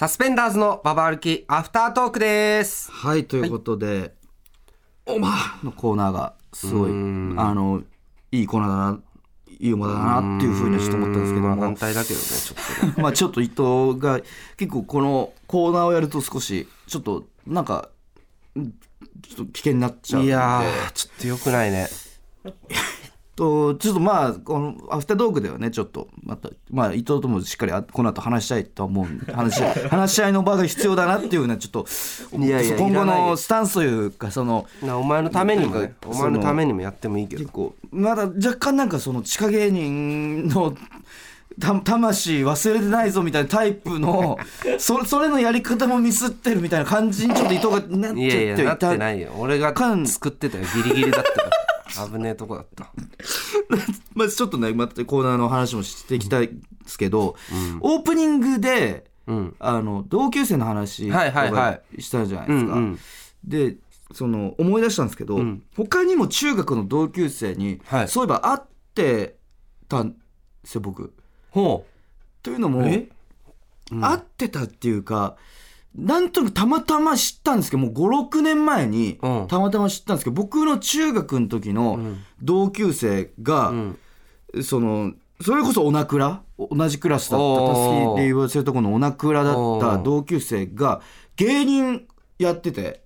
サスペンダーズのババ歩きアフタートークです。はい、ということで、おまのコーナーがすごい、あの、いいコーナーだな、いい馬だなっていうふうにはちょっと思ったんですけどまあも、反対だけどね、ちょっと。まあちょっと伊藤が結構このコーナーをやると少し、ちょっとなんか、うんちょっと危険になっちゃう。いやー、ちょっと良くないね。とちょっとまあこのアフタードークではねちょっとまたまあ伊藤ともしっかりあこの後話したいとは思う話し 話し合いの場が必要だなっていうのはちょっと今後のスタンスというかそのなお前のためにもね、お前のためにもやってもいいけど結。構まだ若干なんかその地下芸人のた魂忘れてないぞみたいなタイプの そそれのやり方もミスってるみたいな感じにちょっと伊藤がなっちゃいやいや、なってないよ。俺が作ってたよ。ギリギリだった。危ねえとこだった。まあ、ちょっとねまたコーナーの話もしていきたいですけど、オープニングで、うん。あの同級生の話はいはいはいしたじゃないですか。うんうん。でその思い出したんですけど、ん他にも中学の同級生に、はいそういえば会ってたんですよ僕。ほというのもえ？会ってたっていうかなんとなくたまたま知ったんですけどもう56年前にうん。たまたま知ったんですけど僕の中学の時のん。同級生が。そのそれこそオナクラ同じクラスだったたすきで言わせるとこのオナクラだった同級生が芸人やってて。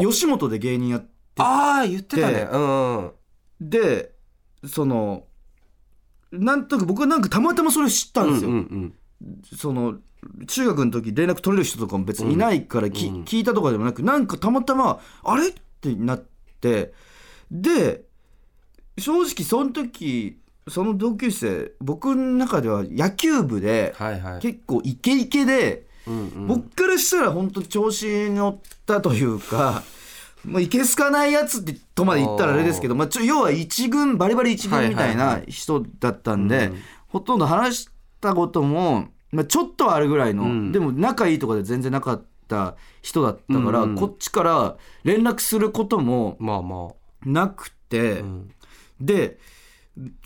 吉本で芸人やってああ、言ってたね。でそのなんとなく僕はなんかたまたまそれを知ったんですよ、その中学の時連絡取れる人とかも別にいないからき、うん。聞いたとかでもなくなんかたまたまあれ？ってなってで正直その時その同級生僕の中では野球部ではいはい。結構イケイケで、うんうん。僕からしたら本当調子に乗ったというか。もういけすかないやつってとまで言ったらあれですけど、まあ、ちょ要は一軍バリバリ一軍みたいな人だったんで、うん。ほとんど話したことも、まあ、ちょっとはあるぐらいの、うんでも仲いいとかで全然なかった人だったから、うんうんこっちから連絡することもまあまなくて、あ。うん。で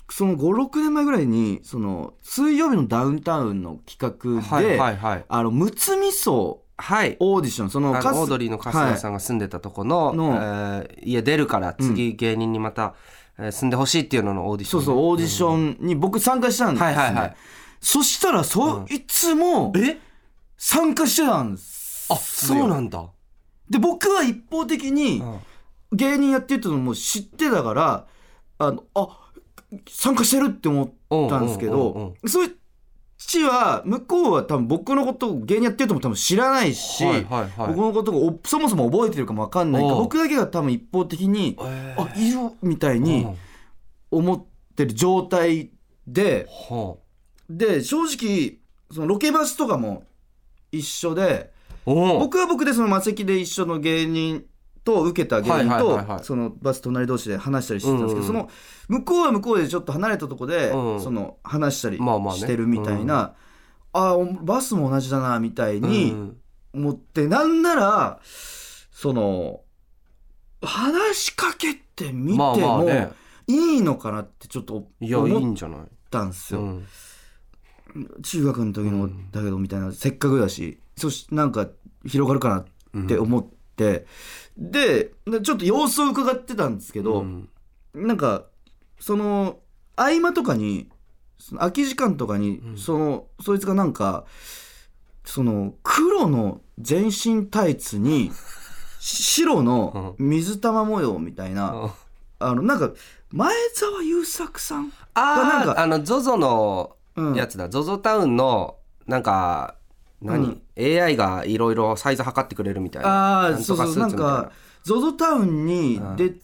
その56年前ぐらいにその水曜日のダウンタウンの企画で、はいはいはい。あのむつみそはい。オーディションそのオードリーの春日さんが住んでたとこの、のえー家出るから次芸人にまた、えー住んでほしいっていうののオーディションそうそうオーディションに僕参加したんですね、はいはいはいそしたらそいつもえ？参加してたんですあそうなんだ、で僕は一方的にうん。芸人やってるってのも知ってたからあのあ参加してるって思ったんですけどそっちは向こうは多分僕のことを芸人やってるとも多分知らないし、はいはいはい。僕のことをおそもそも覚えてるかも分かんないか僕だけが多分一方的にえー。あいるみたいにうん。思ってる状態ではで正直そのロケバスとかも一緒で僕は僕でその魔石で一緒の芸人と受けた芸人とそのバス隣同士で話したりしてたんですけど、その向こうは向こうでちょっと離れたとこで、うん。その話したりしてるみたいな、あおバスも同じだなみたいにうん。思って、なんならその話しかけてみてもね。いいのかなってちょっと思ったんですよ。うん、中学の時のだけどみたいな、せっかくだしそしなんか広がるかなって思って、ででちょっと様子を伺ってたんですけど、うんなんかその合間とかにその空き時間とかに、そのそいつがなんかその黒の全身タイツに白の水玉模様みたいな、あのなんか前澤友作さんなんかあの ZOZO のうんやつだ、ZOZO タウンのなんか何、AI がいろいろサイズ測ってくれるみたいな。ああそうそうな。んか ZOZO タウンにで、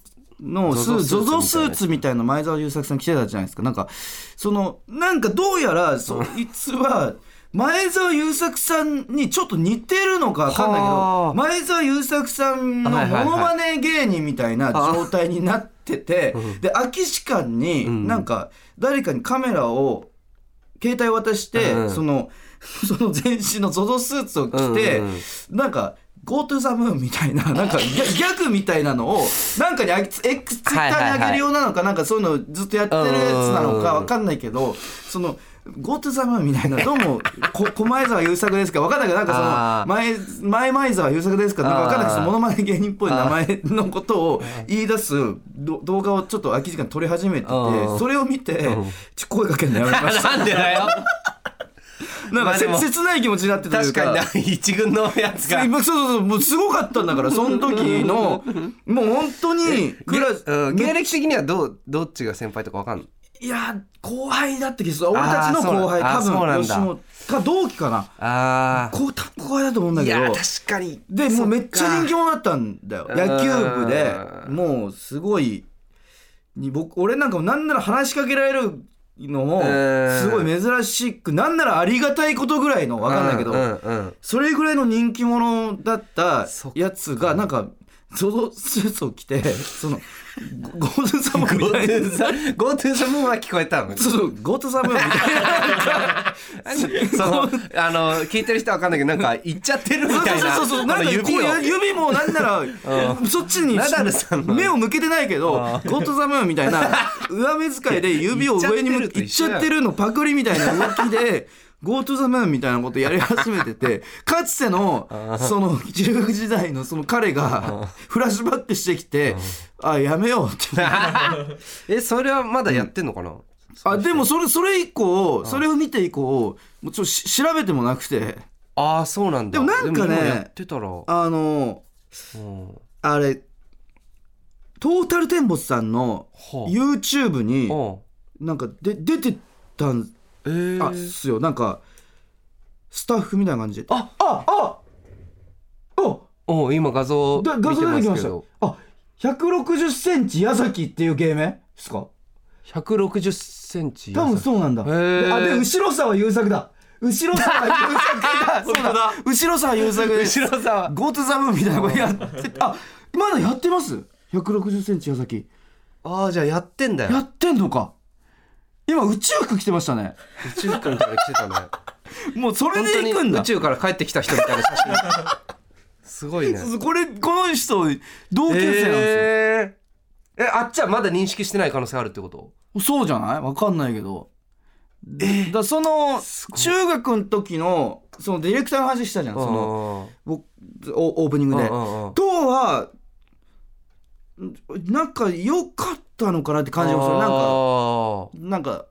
のスースーツみたいな前澤友作さん着てたじゃないですか。なんかそのなんかどうやらそいつは前澤友作さんにちょっと似てるのか分かんないけはどあ。前澤友作さんのモノマネ芸人みたいな状態になっててで空き時間にん。なんか誰かにカメラを携帯渡して、うんその その全身の ZOZO スーツを着て、うんうんなんか Go to the moon みたいな なんかギャグみたいなのをなんかにあげ X ツイッターにあげるようなのか、なんかそういうのずっとやってるやつなのかわかんないけどその Go to the moon みたいなどうもこ狛江沢優作ですか？わかんないけどなんかそあの前前前沢優作ですか？なんかわかんないけどあーモノマネ芸人っぽい名前のことを言い出すど動画をちょっと空き時間撮り始めててうん。それを見てうん。ちょ声かけるのやめました。なんでだよ。なんか切ない気持ちになってたというか。確かにな一軍のやつが。そうそうそうもうすごかったんだからその時のもう本当に芸歴的にはどうどっちが先輩とかわかんないいや後輩だって俺たちの後輩多分吉本か同期かな。あこう多分後輩だと思うんだけど。いや確かに。でもうめっちゃ人気者だったんだよ。うん。野球部で。もうすごいに僕俺なんかもなんなら話しかけられるのもうん。すごい珍しくなんならありがたいことぐらいのわかんないけど、それぐらいの人気者だったやつがなんかそのスーツを着てその ゴートゥサムみたいな。GoTo サムーンは聞こえたの？そうそうゴートゥサムみたいな。その あの聞いてる人はわかんないけどなんか言っちゃってるみたいな。そうそうそうなんか指指もなんならそっちに目を向けてないけどゴートゥザムーンみたいな上目遣いで指を上に向け いっちゃってるのパクリみたいな動きで Go to the moon みたいなことやり始めてて かつてのその中学時代のその彼がフラッシュバックしてきてあやめようって。えそれはまだやってんのかな、あでもそれそれ以降それを見て以降もうちょっとし調べてもなくて。ああそうなんだ。でもなんかね今やってたら、うん、あのあれトータルテンボスさんのは YouTube になんかで出てたんえー、あっすよ。なんかスタッフみたいな感じ。でああああお今画像見画像出てきましたあ160センチ矢崎っていう芸名ですか？160センチ多分そうなんだ。へー。であで後ろ沢優作だ。後ろ沢優作だ。そうだ。後ろ沢優作です。後ろ沢ゴートザムーンみたいなことやってあまだやってます？160センチ矢崎。ああじゃあやってんだよ。やってんのか今宇宙服着てましたね。宇宙から来てたね。もうそれで行くんだ。宇宙から帰ってきた人みたいな写真。すごいね。これこの人同級生なんですよ、えー、えあっちはまだ認識してない可能性あるってこと？そうじゃない？わかんないけど。え？だその中学の時のそのディレクターの話したじゃん。その僕オオープニングで。とはなんか良かったのかなって感じがする。なんかなんか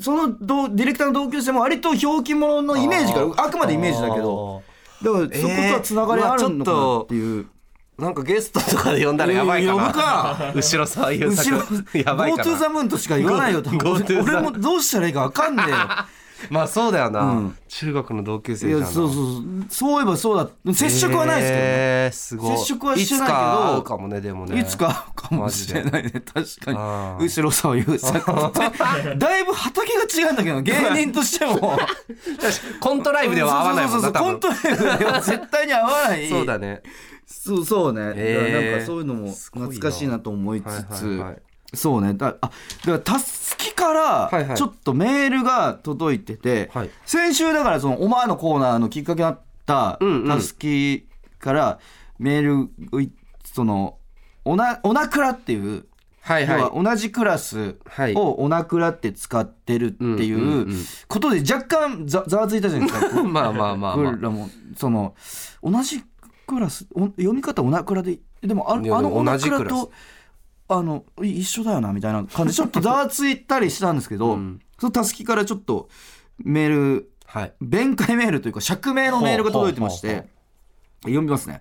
そのどディレクターの同級生も割とひょうき者のイメージからあくまでイメージだけどだからそことはつながりあるのかなっていう、なんかゲストとかで呼んだらやばいかな。呼ぶか。後ろ沢優後ろ作やばいかな。ムーンとしか言わないよと。Go- Go to the- 俺もどうしたらいいか分かんねえよまあそうだよな、うん。中学の同級生そうそうそう。そういえばそうだ。接触はないですけどね、えーすごい。接触はしてないけどいつか会うかもねでもね。いつかかもしれないね。確かに。後ろ沢優作ってだいぶ畑が違うんだけど芸人としても。コントライブでは合わないもんな多そうそうそう。コン分トライブでは絶対に合わない。そうだね。そうそうね、えーなんかそういうのも懐かしいなと思いつつ、はいはいはいそうね。だあだからたすきかはいはい。らちょっとメールが届いてて、はい。先週だからそのおまのコーナーのきっかけになったたすきからメールそのおなおなくらっていう、はいは要は同じクラスはい。をおなくらって使ってるっていううんことで若干ざざわついたじゃないですか。まあまあまあま僕らもその同じクラス？お読み方おなくらででもああの同じクラス。くらとあのい一緒だよなみたいな感じ。で ちょっとざわついたりしたんですけど、うん。そのたすきからちょっとメールあはい。弁解メールというか釈明のメールが届いてまして読みますね。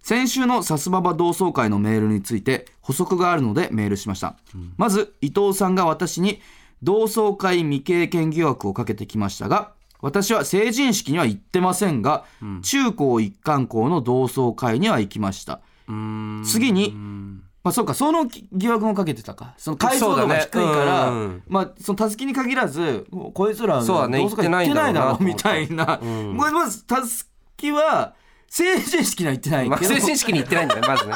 先週のさすばば同窓会のメールについて補足があるのでメールしました、まず伊藤さんが私に同窓会未経験疑惑をかけてきましたが私は成人式には行ってませんが、中高一貫校の同窓会には行きました。次にうんまあそうかその疑惑もかけてたか。その解像度が低いから、ね。うんまあそのたすきに限らずもうこいつらそうだね同窓会行ってないだろうみたいな、うん。これまずたすきは成人式には行ってないけど、まあ成人式に行ってないんだよ まずね。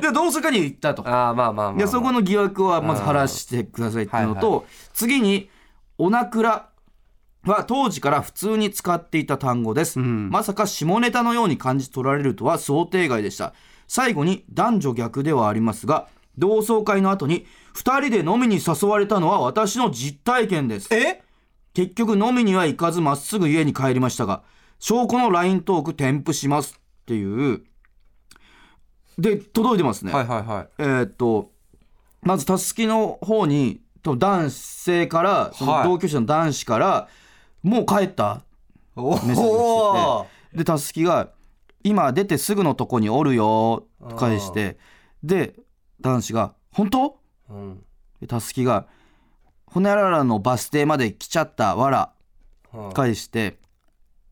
で同窓会には行ったと。ああまあまあまあ、そこの疑惑はまず晴らしてくださいっていうのと、次におなくらは当時から普通に使っていた単語です、ん。まさか下ネタのように感じ取られるとは想定外でした最後に男女逆ではありますが同窓会の後に2人で飲みに誘われたのは私の実体験です。え？結局飲みには行かずまっすぐ家に帰りましたが証拠の LINE トーク添付します。っていう。で届いてますね、はいはいはい。えーっとまずたすきの方にと男性からそのはい。同居者の男子から「もう帰った?おメッセージが来てて」でたすきが「今出てすぐのとこにおるよ」と返してで男子が「本当?うん」でたすきが「ほにゃららのバス停まで来ちゃったわら」はい返して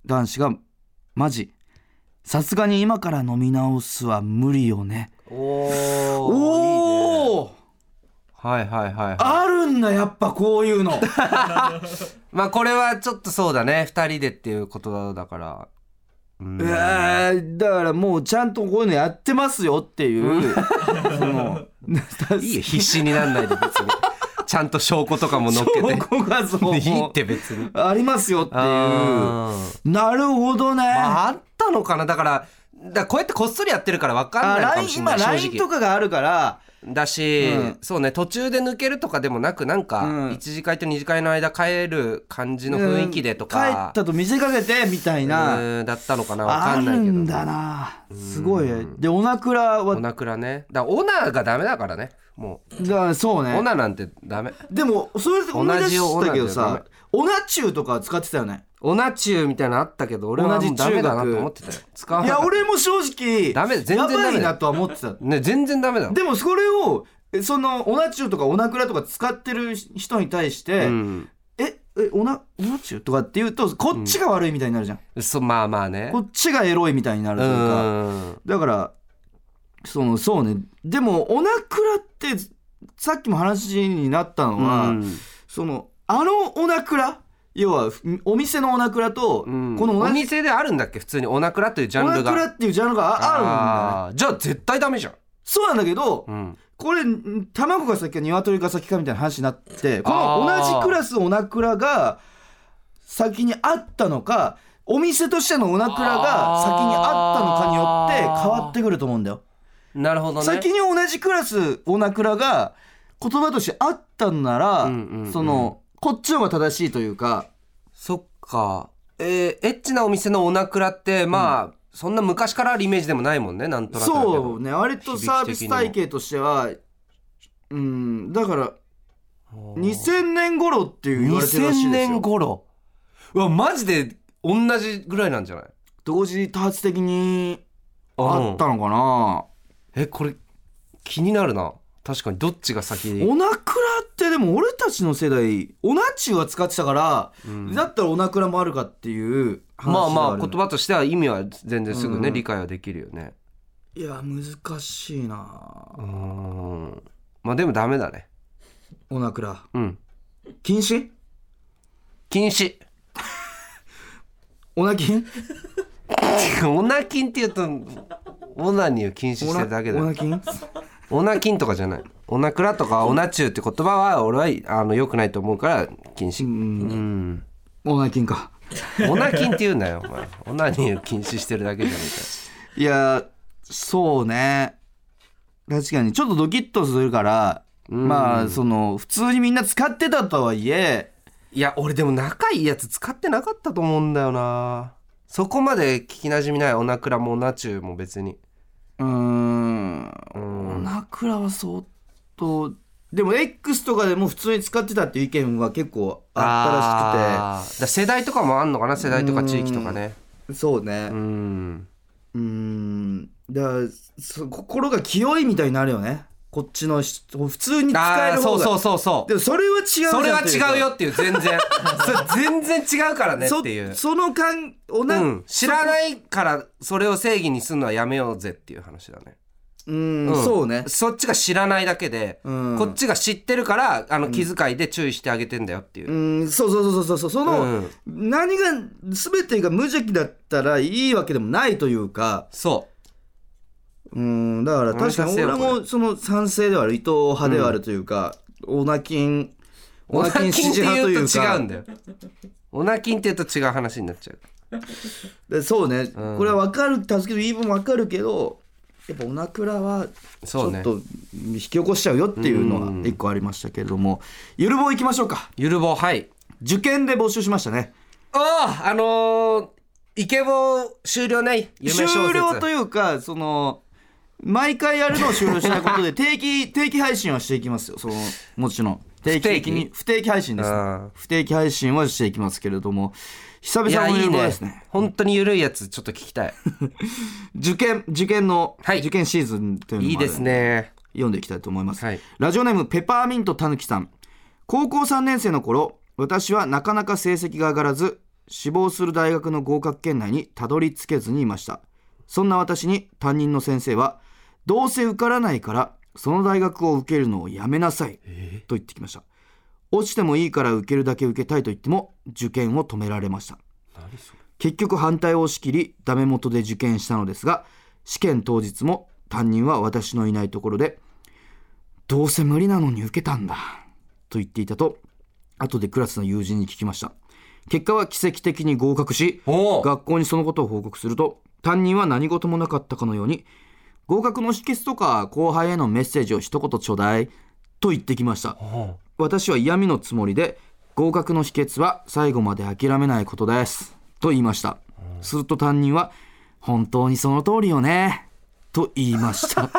男子が「マジさすがに今から飲み直すは無理よね」おおおはいはいはいはい。あるんだやっぱこういうの。まあこれはちょっとそうだね。二人でっていうことだからうん。えー、だからもうちゃんとこういうのやってますよっていう、その いいよ必死になんないで別に。ちゃんと証拠とかも載っけて。証拠画像もいいって別に。ありますよっていう。なるほどね、まああったのかな。だからだこうやってこっそりやってるから分かんあないのかもしれない正 LINE と直かがあるから。だし、うん。そうね途中で抜けるとかでもなくなんかうん。一次会と二次会の間帰る感じの雰囲気でと帰かったと見せかけてみたいな、うんだったのかな分かあんないけどるんだな。すごい。ねでオナクラは？オナクラね。だオナがダメだからね。もだからそうう、ね。オナなんてダメ。でもそれで思い出したけど同じさオナチューとか使ってたよねオナチューみたいなのあったけど俺はもうダメだなと思ってたよ。使わいや俺も正直ダメ全然ダメやばいなとは思ってた。ね全然ダメだよ。でもそれをえそのオナチューとかオナクラとか使ってる人に対して、うん。ええオナオナチューとかって言うとこっちが悪いみたいになるじゃん、そまあまあね。こっちがエロいみたいになるうというか、ん。だからそのそうね。でもオナクラってさっきも話になったのは、うん。そのあのオナクラ要はふお店のオナクラと、うん。このお店であるんだっけ？普通にオナクラというジャンルが。クラっていうジャンルがああるんだよね。じゃあ絶対ダメじゃん。そうなんだけど、うん。これん卵が先か鶏が先かみたいな話になってこの同じクラスオナクラが先にあったのかお店としてのオナクラが先にあったのかによって変わってくると思うんだよ。なるほどね。先に同じクラスオナクラが言葉としてあったんなら、うんうんうん。そのこっちの方が正しいというか。そっか。えーエッチなお店のオナクラってまあ、そんな昔からあるイメージでもないもんねなんとなく。そうね。割とサービス体系としてはうんだから2000年頃っていう言われてるらしい2000ですよ。年頃。うわマジで同じぐらいなんじゃない？同時多発的にあったのかな、えこれ気になるな確かにどっちが先オナクラってでも俺たちの世代オナチューは使ってたから、だったらオナクラもあるかっていう話まあまあ言葉としては意味は全然すぐね、うん。理解はできるよね。いや難しいな。うーん。まあでもダメだね。オナクラ。うん。禁止？禁止。オナキン？オナキンって言うとオナニーを禁止してるだけだよ。オナキン？オナキンとかじゃない。オナクラとかオナチューって言葉は俺はあの良くないと思うから禁止。うん。オナキンか。オナキンって言うんだよお前。オナニーを禁止してるだけじゃねいやそうね。確かに。ちょっとドキッとするからまあその普通にみんな使ってたとはいえいや俺でも仲いいやつ使ってなかったと思うんだよな。そこまで聞きなじみないオナクラもオナチューも別にうーん。オナクラは相当でも X とかでも普通に使ってたっていう意見は結構ああー。だから世代とかもあんのかな世代とか地域とかね。ったらしくてそうね。うん。うーん。だからそ心が清いみたいになるよねこっちの人普通に使える方が。そうそうそうそう。でもそれは違うそれは違うよっていう全然。全然違うからねっていう。そその感おな、うん、知らないからそれを正義にするのはやめようぜっていう話だね、うん、ん。そうね。そっちが知らないだけで、うん。こっちが知ってるからあの気遣いで注意してあげてんだよっていう、うんそうそうそうそうそう。その、うん。何が全てが無邪気だったらいいわけでもないというか。そうんだから確かに俺もその賛成ではある伊藤派ではあるというか、オナキンうオナキン支持派と言いううかと違うんだよ。オナキンって言うと違う話になっちゃう。でそうね、ん。これは分かる助ける言い分も分かるけどやっぱオナクラはちそうね。ょっと引き起こしちゃうよっていうのは一個ありましたけれども、ゆるぼう行きましょうか。ゆるぼうはい。受験で募集しましたね。あああのー、イケボー終了ない終了というかその毎回やるのを終了しないことで 定期定期配信はしていきますよ。そのもちろん。定期的に不定期？配信です、ね。不定期配信はしていきますけれども久いや々のゆるぼういいねですね。本当にゆるいやつちょっと聞きたい。受験受験の、はい。受験シーズンというのもあるいいですね。読んでいきたいと思います、はい。ラジオネームペパーミントたぬきさん。高校3年生の頃私はなかなか成績が上がらず志望する大学の合格圏内にたどり着けずにいました。そんな私に担任の先生はどうせ受からないからその大学を受けるのをやめなさいと言ってきました。落ちてもいいから受けるだけ受けたいと言っても受験を止められました。結局反対を押し切りダメ元で受験したのですが試験当日も担任は私のいないところでどうせ無理なのに受けたんだと言っていたと後でクラスの友人に聞きました。結果は奇跡的に合格し学校にそのことを報告すると担任は何事もなかったかのように合格の秘訣とか後輩へのメッセージを一言ちょうだいと言ってきました。私は嫌味のつもりで合格の秘訣は最後まで諦めないことですと言いました。すると担任は本当にその通りよねと言いました。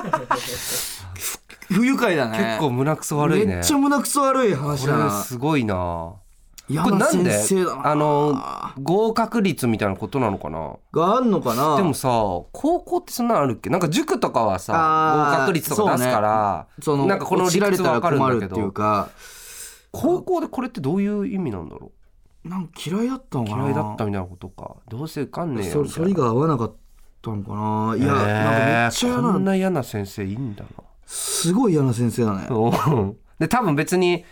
ふ不愉快だね。結構胸くそ悪いね。めっちゃ胸くそ悪い話これだなすごいなこれなんで？あの合格率みたいなことなのかな？があんのかな？でもさ高校ってそんなのあるっけ？なんか塾とかはさ合格率とか出すから、そのなんかこの理屈わかるんだけどうか。高校でこれってどういう意味なんだろなんか嫌いだったのうかな？嫌いだったみたいなことか。どうせ受かんねえよそれが合わなかったのかな？いや、へーなんかめっちゃ嫌なこんな嫌な先生いいんだすごい嫌な先生だね。で多分別に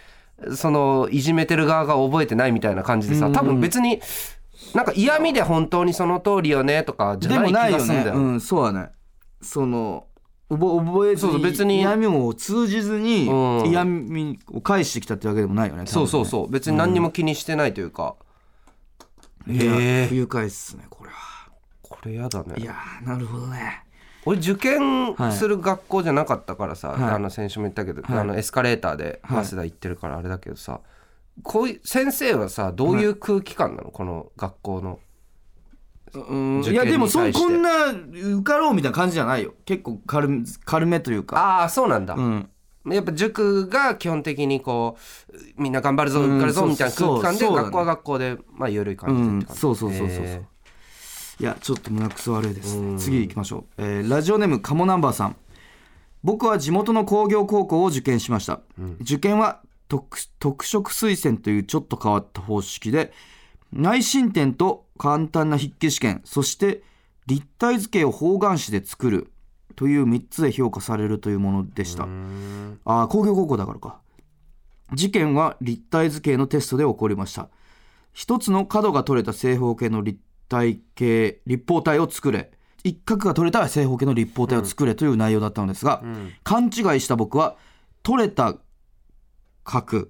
そのいじめてる側が覚えてないみたいな感じでさうん多分別になんか嫌味で本当にその通りよねとかじゃでない気がすんだようんそうだね。その覚覚えずに別に嫌味を通じずにうん。嫌味を返してきたってわけでもないよねそうそうう。そう別に何にも気にしてないというか、いやへえ。不愉快っすねこれは。これやだね。いやーなるほどね俺受験する学校じゃなかったからさ、はい。あの先週も言ったけど、はい。あのエスカレーターではい。早稲田行ってるからあれだけどさ、こういう先生はさどういう空気感なの、この学校のいやでもそこんな受かろうみたいな感じじゃないよ。結構軽め軽めというか。ああそうなんだ、うん。やっぱ塾が基本的にこうみんな頑張るぞうん受かるぞみたいな空気感でそうそうだね。学校は学校でまあ緩い感じでって感じ、うんそうそうそうそうそう。へいやちょっと胸くそ悪いです。うん。ね次行きましょう、えーラジオネームカモナンバーさん。僕は地元の工業高校を受験しました、受験は特特色推薦というちょっと変わった方式で内申点と簡単な筆記試験そして立体図形を方眼紙で作るという3つで評価されるというものでした、あ工業高校だからか。事件は立体図形のテストで起こりました。一つの角が取れた正方形の立体形立方体を作れ。一角が取れた正方形の立方体を作れという内容だったのですが、うん。勘違いした僕は取れた角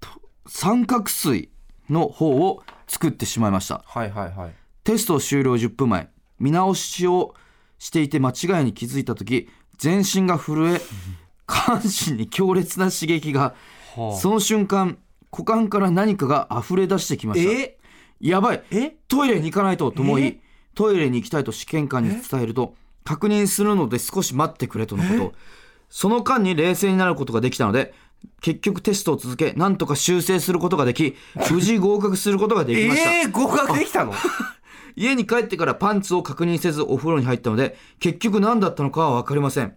と三角錐の方を作ってしまいました。はいはいはい。テスト終了10分前見直しをしていて間違いに気づいた時全身が震え 下半身に強烈な刺激がはあ。その瞬間股間から何かが溢れ出してきました。え？やばい。え？トイレに行かないとと思え？いトイレに行きたいと試験官に伝えると確認するので少し待ってくれとのこと。その間に冷静になることができたので結局テストを続け何とか修正することができ無事合格することができました、えー、合格できたの？家に帰ってからパンツを確認せずお風呂に入ったので結局何だったのかは分かりません。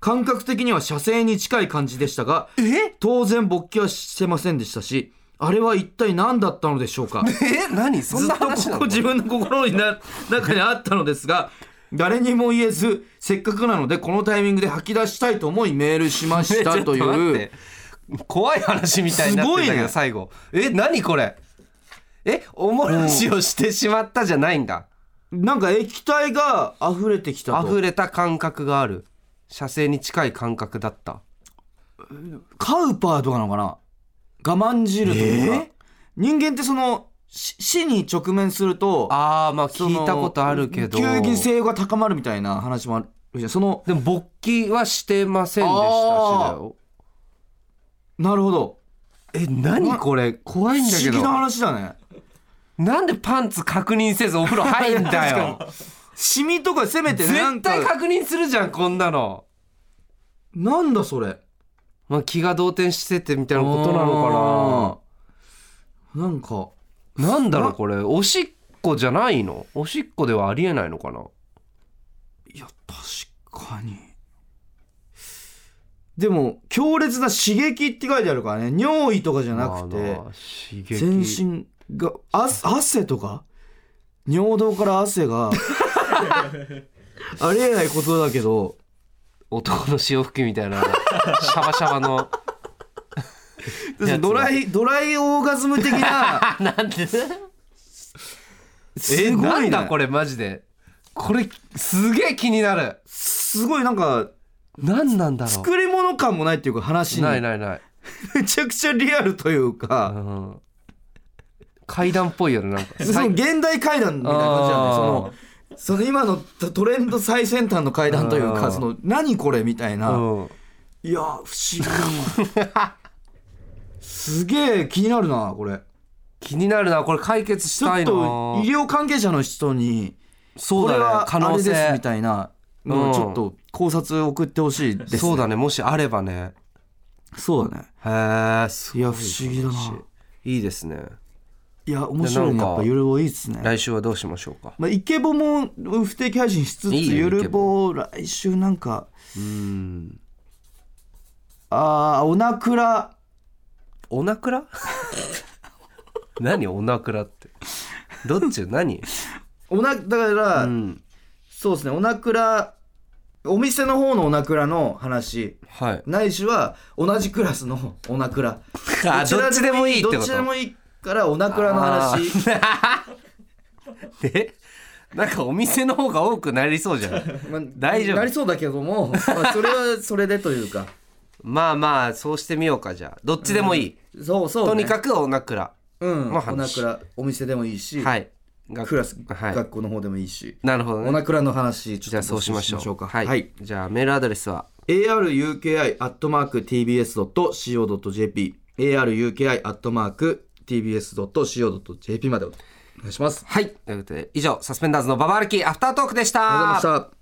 感覚的には射精に近い感じでしたがえ？当然勃起はしてませんでしたしあれは一体何だったのでしょうか？え何？そんな話なの？ずっとここ自分の心にな中にあったのですが誰にも言えずせっかくなのでこのタイミングで吐き出したいと思いメールしました という。て怖い話みたいになってんだけど、すごいね。最後。え何これ？えおもらしをしてしまったじゃないんだ。なんか液体が溢れてきたと。溢れた感覚がある。射精に近い感覚だった。カウパーとかなのかな？我慢汁というか、人間ってそのし死に直面するとああまあ聞いたことあるけど。急激に性欲が高まるみたいな話もあるじゃんそのでも勃起はしてませんでしたしだよ。なるほど。え何これ？怖いんだけ不思議など話だね。なんでパンツ確認せずお風呂入んだよ。シミとかせめてね絶対確認するじゃんこんなの。なんだそれまあ気が動転しててみたいなことなのかな。なんかかななんだろうこれ。おしっこじゃないの？おしっこではありえないのかな？いや確かに。でも強烈な刺激って書いてあるからね。尿意とかじゃなくて全身があ汗とか？尿道から汗が ありえないことだけど男の潮吹きみたいなシャバシャバの。ドライドライオーガズム的な。なんで？すごい、ね、なんだこれマジで。これすげえ気になる。すごいなんか何なんだろ作り物感もないっていうか話うに。ないないない、めちゃくちゃリアルといううか、ん、階段っぽいよねなんか。その現代階段みたいな感じだねそのその今のトレンド最先端の階段というかその何これみたいな、うん。いや不思議。だなすげえ気になるなこれ。気になるな。これ解決しちょったいなと医療関係者の人にそうだね。可能あれです性みたいな。のうん。をちょっと考察送ってほしいです、ね、そうだね。もしあればね。そうだね。へえい。や不思議だな。いいですねいや面白い。ねやっぱゆるぼいいっすね。来週はどうしましょうか？まあ、イケボも不定期配信しつついいよゆるぼ来週なんかうん。あーおなくら。おなくら？何おなくらって？どっち？何？おなだから、うん。そうですね。おなくらお店の方のおなくらの話。はい。ないしは同じクラスのおなくら。あどっちでもいいってこと？どっちでもいいからおなくらの話えなんかお店の方が多くなりそうじゃん。まあ大丈夫。なりそうだけども、まあ、それはそれでというか。まあまあそうしてみようかじゃあ。どっちでもいい、そうそう、ね、とにかくおなくら。うん、まあおなくらお店でもいいし、はい。がクラス、はい。学校の方でもいいし。なるほどね。おなくらの話ちじゃあそうしましょう。か。はい、はい、じゃあメールアドレスは？Aruki.tbs.co.jp aruki.tbs.co.jp までお願いします。はい。ということで以上サスペンダーズのババ歩きアフタートークでした。ありがとうございました